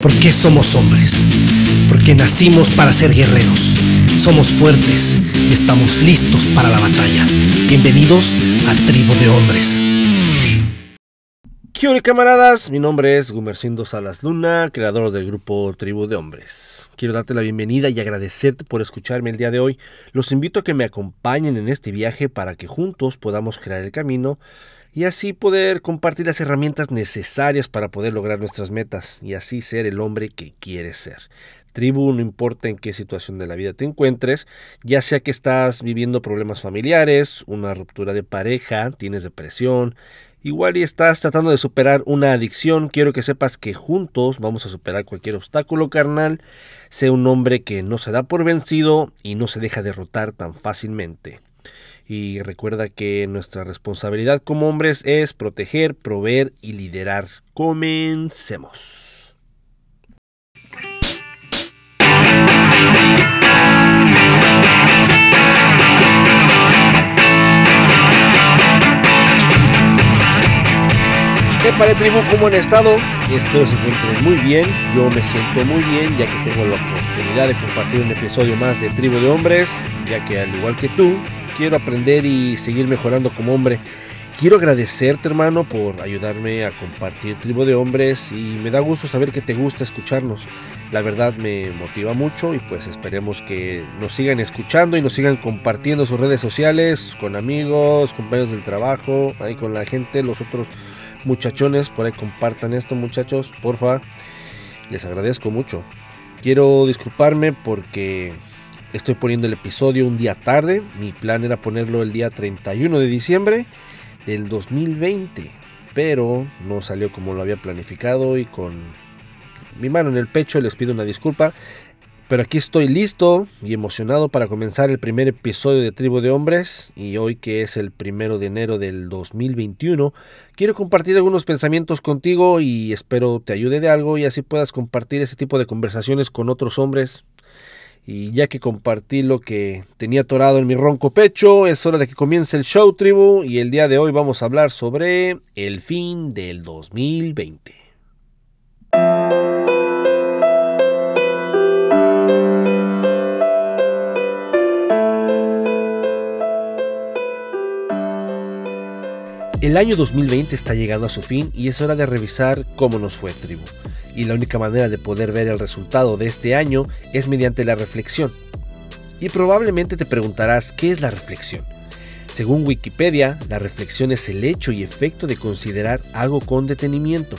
¿Por qué somos hombres? Porque nacimos para ser guerreros. Somos fuertes y estamos listos para la batalla. Bienvenidos a Tribu de Hombres. ¿Qué camaradas? Mi nombre es Gumercindo Salas Luna, creador del grupo Tribu de Hombres. Quiero darte la bienvenida y agradecerte por escucharme el día de hoy. Los invito a que me acompañen en este viaje para que juntos podamos crear el camino y así poder compartir las herramientas necesarias para poder lograr nuestras metas y así ser el hombre que quieres ser. Tribu, no importa en qué situación de la vida te encuentres, ya sea que estás viviendo problemas familiares, una ruptura de pareja, tienes depresión, igual y estás tratando de superar una adicción, quiero que sepas que juntos vamos a superar cualquier obstáculo carnal, sé un hombre que no se da por vencido y no se deja derrotar tan fácilmente. Y recuerda que nuestra responsabilidad como hombres es proteger, proveer y liderar. Comencemos. ¿Qué para tribu? ¿Cómo han estado? Espero se encuentren muy bien. Yo me siento muy bien ya que tengo la oportunidad de compartir un episodio más de Tribu de Hombres, ya que al igual que tú, quiero aprender y seguir mejorando como hombre. Quiero agradecerte hermano por ayudarme a compartir Tribu de Hombres y me da gusto saber que te gusta escucharnos. La verdad me motiva mucho y pues esperemos que nos sigan escuchando y nos sigan compartiendo sus redes sociales con amigos, compañeros del trabajo, ahí con la gente, los otros muchachones, por ahí compartan esto muchachos, porfa. Les agradezco mucho. Quiero disculparme porque Estoy poniendo el episodio un día tarde. Mi plan era ponerlo el día 31 de diciembre del 2020. Pero no salió como lo había planificado y con mi mano en el pecho les pido una disculpa. Pero aquí estoy listo y emocionado para comenzar el primer episodio de Tribu de Hombres y hoy que es el primero de enero del 2021 quiero compartir algunos pensamientos contigo y espero te ayude de algo y así puedas compartir ese tipo de conversaciones con otros hombres y ya que compartí lo que tenía atorado en mi ronco pecho, es hora de que comience el show tribu y el día de hoy vamos a hablar sobre el fin del 2020. El año 2020 está llegando a su fin y es hora de revisar cómo nos fue tribu y la única manera de poder ver el resultado de este año es mediante la reflexión. Y probablemente te preguntarás qué es la reflexión. Según Wikipedia, la reflexión es el hecho y efecto de considerar algo con detenimiento.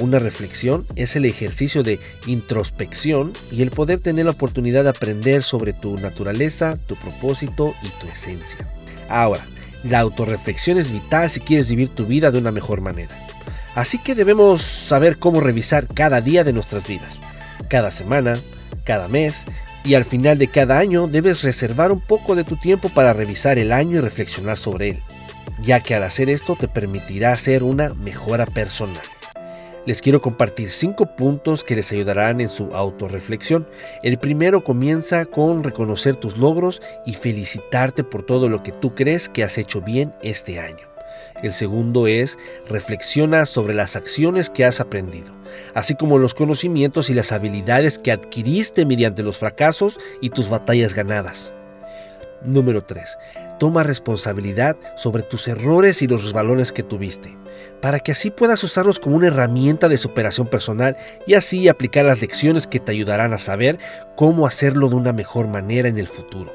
Una reflexión es el ejercicio de introspección y el poder tener la oportunidad de aprender sobre tu naturaleza, tu propósito y tu esencia. Ahora, la autorreflexión es vital si quieres vivir tu vida de una mejor manera. Así que debemos saber cómo revisar cada día de nuestras vidas, cada semana, cada mes y al final de cada año debes reservar un poco de tu tiempo para revisar el año y reflexionar sobre él, ya que al hacer esto te permitirá ser una mejora personal. Les quiero compartir cinco puntos que les ayudarán en su autorreflexión. El primero comienza con reconocer tus logros y felicitarte por todo lo que tú crees que has hecho bien este año. El segundo es reflexiona sobre las acciones que has aprendido, así como los conocimientos y las habilidades que adquiriste mediante los fracasos y tus batallas ganadas. Número 3. Toma responsabilidad sobre tus errores y los resbalones que tuviste, para que así puedas usarlos como una herramienta de superación personal y así aplicar las lecciones que te ayudarán a saber cómo hacerlo de una mejor manera en el futuro.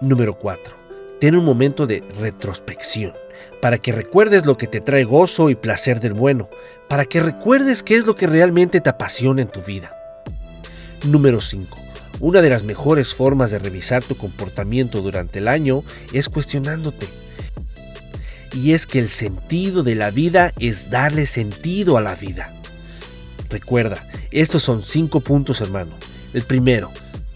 Número 4. Ten un momento de retrospección para que recuerdes lo que te trae gozo y placer del bueno, para que recuerdes qué es lo que realmente te apasiona en tu vida. Número 5. Una de las mejores formas de revisar tu comportamiento durante el año es cuestionándote. Y es que el sentido de la vida es darle sentido a la vida. Recuerda, estos son cinco puntos hermano. El primero,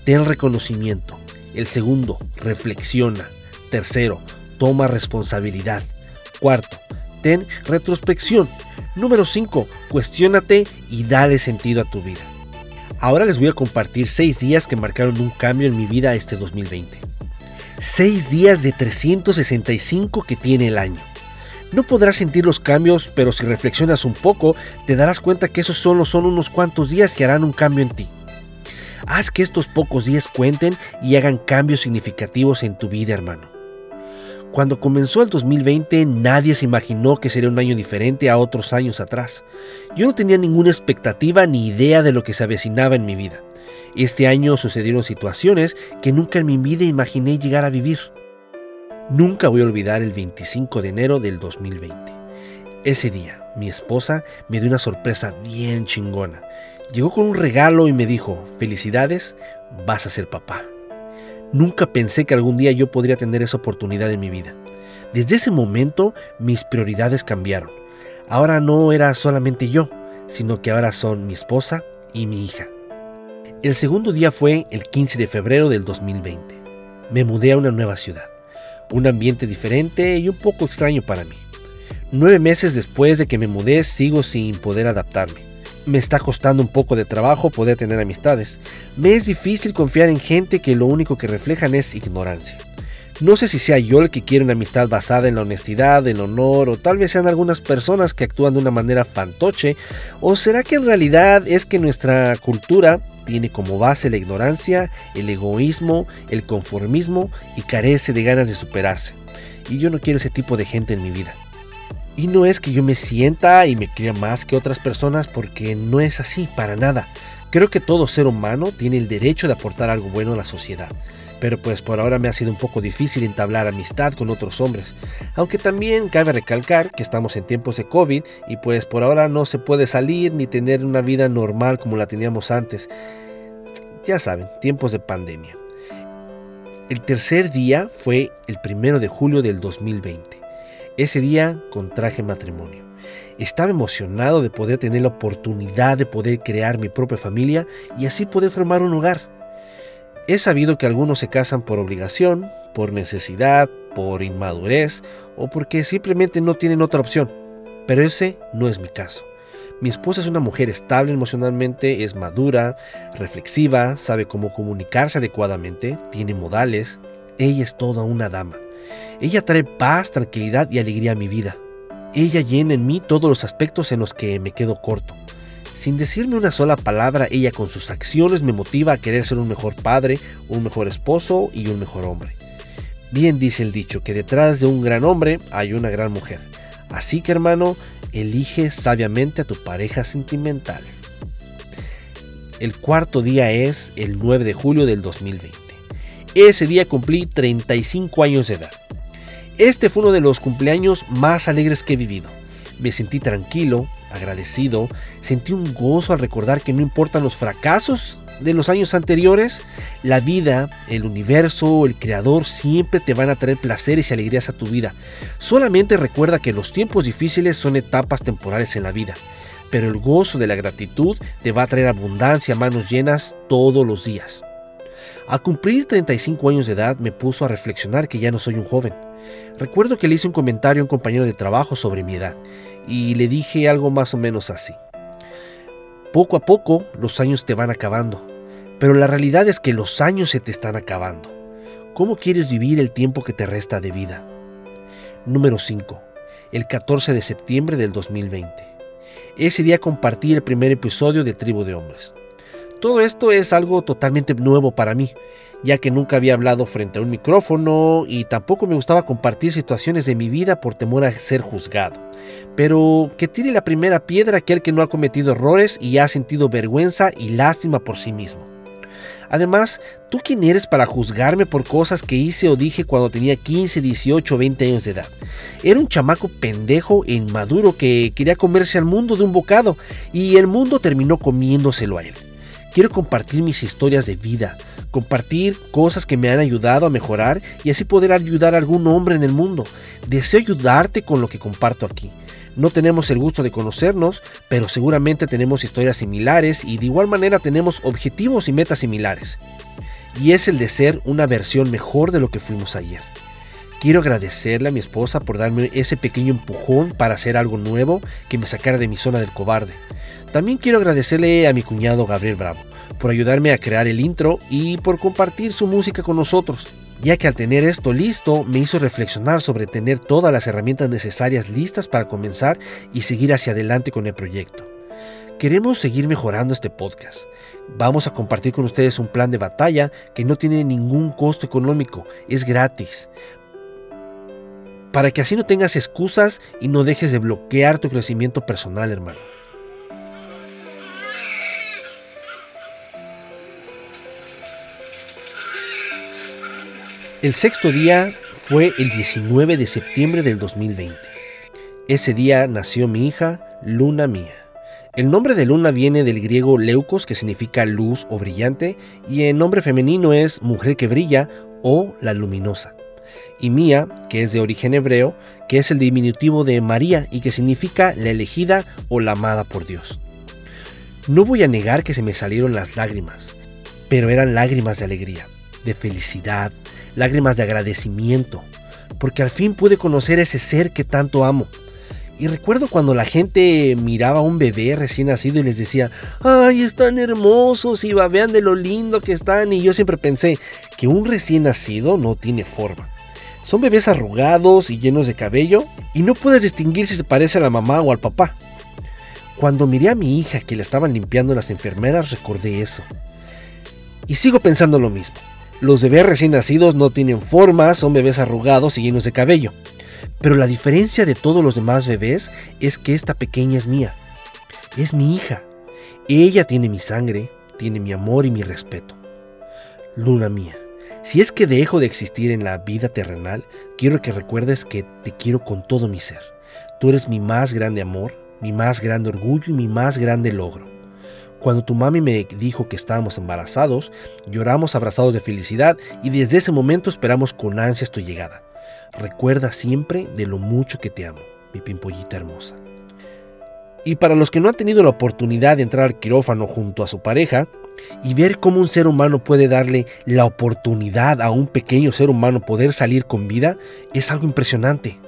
ten reconocimiento. El segundo, reflexiona. Tercero, toma responsabilidad. Cuarto, ten retrospección. Número 5, cuestiónate y dale sentido a tu vida. Ahora les voy a compartir 6 días que marcaron un cambio en mi vida este 2020. 6 días de 365 que tiene el año. No podrás sentir los cambios, pero si reflexionas un poco, te darás cuenta que esos solo son unos cuantos días que harán un cambio en ti. Haz que estos pocos días cuenten y hagan cambios significativos en tu vida, hermano. Cuando comenzó el 2020 nadie se imaginó que sería un año diferente a otros años atrás. Yo no tenía ninguna expectativa ni idea de lo que se avecinaba en mi vida. Este año sucedieron situaciones que nunca en mi vida imaginé llegar a vivir. Nunca voy a olvidar el 25 de enero del 2020. Ese día, mi esposa me dio una sorpresa bien chingona. Llegó con un regalo y me dijo, felicidades, vas a ser papá. Nunca pensé que algún día yo podría tener esa oportunidad en mi vida. Desde ese momento mis prioridades cambiaron. Ahora no era solamente yo, sino que ahora son mi esposa y mi hija. El segundo día fue el 15 de febrero del 2020. Me mudé a una nueva ciudad, un ambiente diferente y un poco extraño para mí. Nueve meses después de que me mudé sigo sin poder adaptarme. Me está costando un poco de trabajo poder tener amistades. Me es difícil confiar en gente que lo único que reflejan es ignorancia. No sé si sea yo el que quiere una amistad basada en la honestidad, el honor, o tal vez sean algunas personas que actúan de una manera fantoche, o será que en realidad es que nuestra cultura tiene como base la ignorancia, el egoísmo, el conformismo y carece de ganas de superarse. Y yo no quiero ese tipo de gente en mi vida. Y no es que yo me sienta y me crea más que otras personas porque no es así, para nada. Creo que todo ser humano tiene el derecho de aportar algo bueno a la sociedad. Pero pues por ahora me ha sido un poco difícil entablar amistad con otros hombres. Aunque también cabe recalcar que estamos en tiempos de COVID y pues por ahora no se puede salir ni tener una vida normal como la teníamos antes. Ya saben, tiempos de pandemia. El tercer día fue el primero de julio del 2020. Ese día contraje matrimonio. Estaba emocionado de poder tener la oportunidad de poder crear mi propia familia y así poder formar un hogar. He sabido que algunos se casan por obligación, por necesidad, por inmadurez o porque simplemente no tienen otra opción, pero ese no es mi caso. Mi esposa es una mujer estable emocionalmente, es madura, reflexiva, sabe cómo comunicarse adecuadamente, tiene modales, ella es toda una dama. Ella trae paz, tranquilidad y alegría a mi vida. Ella llena en mí todos los aspectos en los que me quedo corto. Sin decirme una sola palabra, ella con sus acciones me motiva a querer ser un mejor padre, un mejor esposo y un mejor hombre. Bien dice el dicho que detrás de un gran hombre hay una gran mujer. Así que hermano, elige sabiamente a tu pareja sentimental. El cuarto día es el 9 de julio del 2020. Ese día cumplí 35 años de edad. Este fue uno de los cumpleaños más alegres que he vivido. Me sentí tranquilo, agradecido, sentí un gozo al recordar que no importan los fracasos de los años anteriores, la vida, el universo, el creador siempre te van a traer placeres y alegrías a tu vida. Solamente recuerda que los tiempos difíciles son etapas temporales en la vida, pero el gozo de la gratitud te va a traer abundancia a manos llenas todos los días. A cumplir 35 años de edad me puso a reflexionar que ya no soy un joven. Recuerdo que le hice un comentario a un compañero de trabajo sobre mi edad y le dije algo más o menos así. Poco a poco los años te van acabando, pero la realidad es que los años se te están acabando. ¿Cómo quieres vivir el tiempo que te resta de vida? Número 5. El 14 de septiembre del 2020. Ese día compartí el primer episodio de Tribu de Hombres. Todo esto es algo totalmente nuevo para mí, ya que nunca había hablado frente a un micrófono y tampoco me gustaba compartir situaciones de mi vida por temor a ser juzgado. Pero que tire la primera piedra aquel que no ha cometido errores y ha sentido vergüenza y lástima por sí mismo. Además, ¿tú quién eres para juzgarme por cosas que hice o dije cuando tenía 15, 18 o 20 años de edad? Era un chamaco pendejo e inmaduro que quería comerse al mundo de un bocado y el mundo terminó comiéndoselo a él. Quiero compartir mis historias de vida, compartir cosas que me han ayudado a mejorar y así poder ayudar a algún hombre en el mundo. Deseo ayudarte con lo que comparto aquí. No tenemos el gusto de conocernos, pero seguramente tenemos historias similares y de igual manera tenemos objetivos y metas similares. Y es el de ser una versión mejor de lo que fuimos ayer. Quiero agradecerle a mi esposa por darme ese pequeño empujón para hacer algo nuevo que me sacara de mi zona del cobarde. También quiero agradecerle a mi cuñado Gabriel Bravo por ayudarme a crear el intro y por compartir su música con nosotros. ya que al tener esto listo me hizo reflexionar sobre tener todas las herramientas necesarias listas para comenzar y seguir hacia adelante con el proyecto. Queremos seguir mejorando este podcast. Vamos a compartir con ustedes un plan de batalla que no tiene ningún costo económico, es gratis. Para que así no tengas excusas y no dejes de bloquear tu crecimiento personal, hermano. El sexto día fue el 19 de septiembre del 2020. Ese día nació mi hija, Luna Mía. El nombre de Luna viene del griego leucos, que significa luz o brillante, y el nombre femenino es mujer que brilla o la luminosa. Y Mía, que es de origen hebreo, que es el diminutivo de María y que significa la elegida o la amada por Dios. No voy a negar que se me salieron las lágrimas, pero eran lágrimas de alegría, de felicidad, lágrimas de agradecimiento, porque al fin pude conocer ese ser que tanto amo. Y recuerdo cuando la gente miraba a un bebé recién nacido y les decía, ay, están hermosos y vean de lo lindo que están. Y yo siempre pensé que un recién nacido no tiene forma. Son bebés arrugados y llenos de cabello y no puedes distinguir si se parece a la mamá o al papá. Cuando miré a mi hija que le estaban limpiando las enfermeras recordé eso. Y sigo pensando lo mismo. Los bebés recién nacidos no tienen forma, son bebés arrugados y llenos de cabello. Pero la diferencia de todos los demás bebés es que esta pequeña es mía. Es mi hija. Ella tiene mi sangre, tiene mi amor y mi respeto. Luna mía, si es que dejo de existir en la vida terrenal, quiero que recuerdes que te quiero con todo mi ser. Tú eres mi más grande amor, mi más grande orgullo y mi más grande logro. Cuando tu mami me dijo que estábamos embarazados, lloramos abrazados de felicidad y desde ese momento esperamos con ansias tu llegada. Recuerda siempre de lo mucho que te amo, mi pimpollita hermosa. Y para los que no han tenido la oportunidad de entrar al quirófano junto a su pareja y ver cómo un ser humano puede darle la oportunidad a un pequeño ser humano poder salir con vida, es algo impresionante.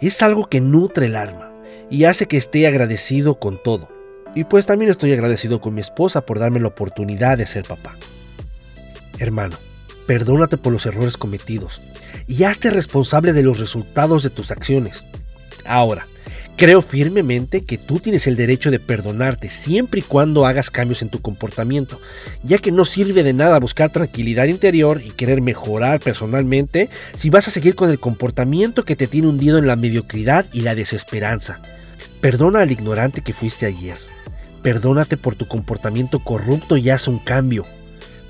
Es algo que nutre el alma y hace que esté agradecido con todo. Y pues también estoy agradecido con mi esposa por darme la oportunidad de ser papá. Hermano, perdónate por los errores cometidos y hazte responsable de los resultados de tus acciones. Ahora, creo firmemente que tú tienes el derecho de perdonarte siempre y cuando hagas cambios en tu comportamiento, ya que no sirve de nada buscar tranquilidad interior y querer mejorar personalmente si vas a seguir con el comportamiento que te tiene hundido en la mediocridad y la desesperanza. Perdona al ignorante que fuiste ayer. Perdónate por tu comportamiento corrupto y haz un cambio.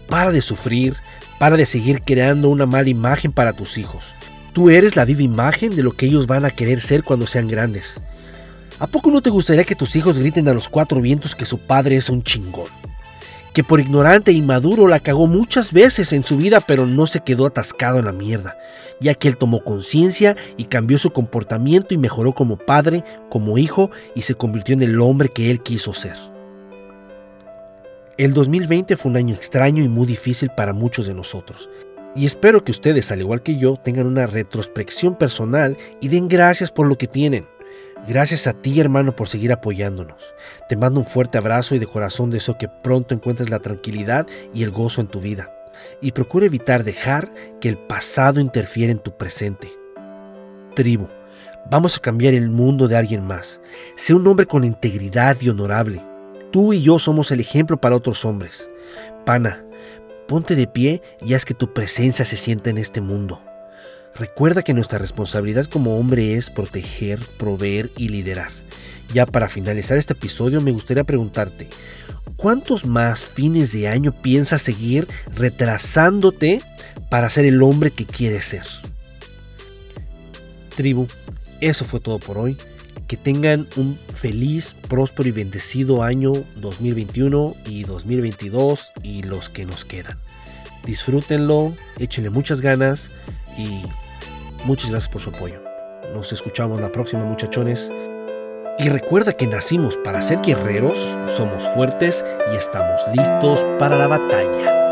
Para de sufrir, para de seguir creando una mala imagen para tus hijos. Tú eres la viva imagen de lo que ellos van a querer ser cuando sean grandes. ¿A poco no te gustaría que tus hijos griten a los cuatro vientos que su padre es un chingón? Que por ignorante e inmaduro la cagó muchas veces en su vida pero no se quedó atascado en la mierda, ya que él tomó conciencia y cambió su comportamiento y mejoró como padre, como hijo y se convirtió en el hombre que él quiso ser. El 2020 fue un año extraño y muy difícil para muchos de nosotros. Y espero que ustedes, al igual que yo, tengan una retrospección personal y den gracias por lo que tienen. Gracias a ti, hermano, por seguir apoyándonos. Te mando un fuerte abrazo y de corazón deseo que pronto encuentres la tranquilidad y el gozo en tu vida. Y procura evitar dejar que el pasado interfiera en tu presente. Tribu, vamos a cambiar el mundo de alguien más. Sé un hombre con integridad y honorable. Tú y yo somos el ejemplo para otros hombres. Pana, ponte de pie y haz que tu presencia se sienta en este mundo. Recuerda que nuestra responsabilidad como hombre es proteger, proveer y liderar. Ya para finalizar este episodio me gustaría preguntarte, ¿cuántos más fines de año piensas seguir retrasándote para ser el hombre que quieres ser? Tribu, eso fue todo por hoy. Que tengan un feliz, próspero y bendecido año 2021 y 2022 y los que nos quedan. Disfrútenlo, échenle muchas ganas y Muchas gracias por su apoyo. Nos escuchamos la próxima muchachones. Y recuerda que nacimos para ser guerreros, somos fuertes y estamos listos para la batalla.